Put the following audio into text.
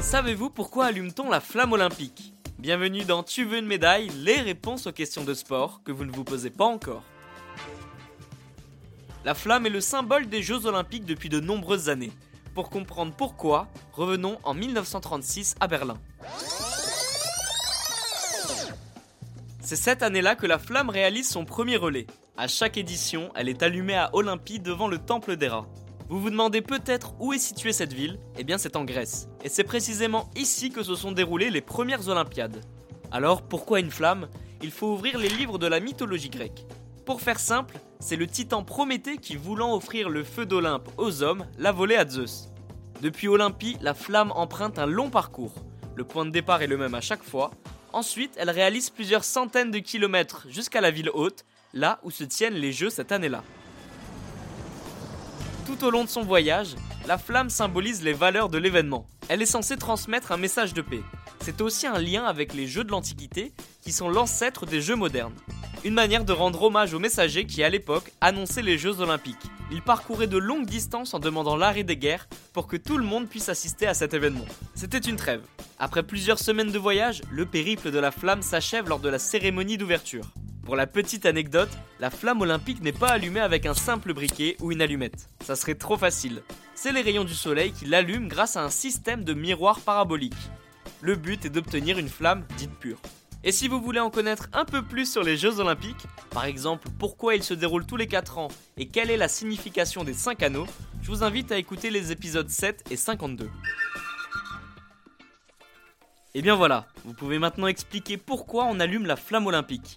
Savez-vous pourquoi allume-t-on la flamme olympique Bienvenue dans Tu veux une médaille Les réponses aux questions de sport que vous ne vous posez pas encore. La flamme est le symbole des Jeux olympiques depuis de nombreuses années. Pour comprendre pourquoi, revenons en 1936 à Berlin. C'est cette année-là que la flamme réalise son premier relais. À chaque édition, elle est allumée à Olympie devant le temple d'Héra. Vous vous demandez peut-être où est située cette ville? Eh bien c'est en Grèce. Et c'est précisément ici que se sont déroulées les premières Olympiades. Alors pourquoi une flamme? Il faut ouvrir les livres de la mythologie grecque. Pour faire simple, c'est le titan Prométhée qui, voulant offrir le feu d'Olympe aux hommes, l'a volé à Zeus. Depuis Olympie, la flamme emprunte un long parcours. Le point de départ est le même à chaque fois. Ensuite, elle réalise plusieurs centaines de kilomètres jusqu'à la ville haute, là où se tiennent les Jeux cette année-là. Tout au long de son voyage, la flamme symbolise les valeurs de l'événement. Elle est censée transmettre un message de paix. C'est aussi un lien avec les jeux de l'Antiquité, qui sont l'ancêtre des jeux modernes. Une manière de rendre hommage aux messagers qui, à l'époque, annonçaient les Jeux olympiques. Ils parcouraient de longues distances en demandant l'arrêt des guerres pour que tout le monde puisse assister à cet événement. C'était une trêve. Après plusieurs semaines de voyage, le périple de la flamme s'achève lors de la cérémonie d'ouverture. Pour la petite anecdote, la flamme olympique n'est pas allumée avec un simple briquet ou une allumette. Ça serait trop facile. C'est les rayons du soleil qui l'allument grâce à un système de miroir parabolique. Le but est d'obtenir une flamme dite pure. Et si vous voulez en connaître un peu plus sur les Jeux Olympiques, par exemple pourquoi ils se déroulent tous les 4 ans et quelle est la signification des 5 anneaux, je vous invite à écouter les épisodes 7 et 52. Et bien voilà, vous pouvez maintenant expliquer pourquoi on allume la flamme olympique.